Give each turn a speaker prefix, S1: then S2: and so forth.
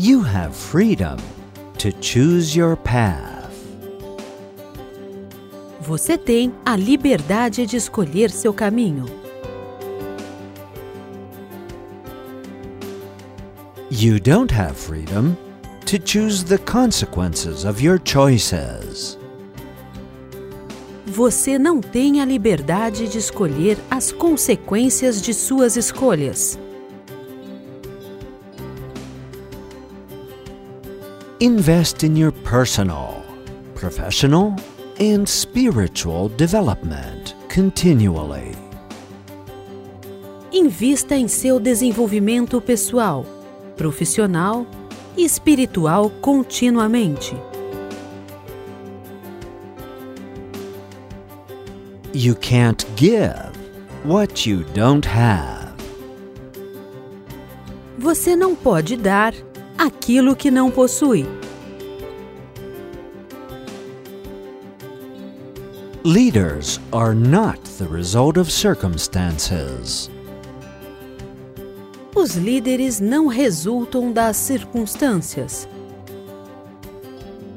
S1: You have freedom to choose your path.
S2: Você tem a liberdade de escolher seu caminho.
S1: You don't have freedom to choose the consequences of your choices.
S2: Você não tem a liberdade de escolher as consequências de suas escolhas.
S1: Invest in your personal, professional, and spiritual development continually.
S2: Invista em seu desenvolvimento pessoal, profissional e espiritual continuamente.
S1: You can't give what you don't have.
S2: Você não pode dar aquilo que não possui.
S1: Leaders are not the result of circumstances.
S2: Os líderes não resultam das circunstâncias.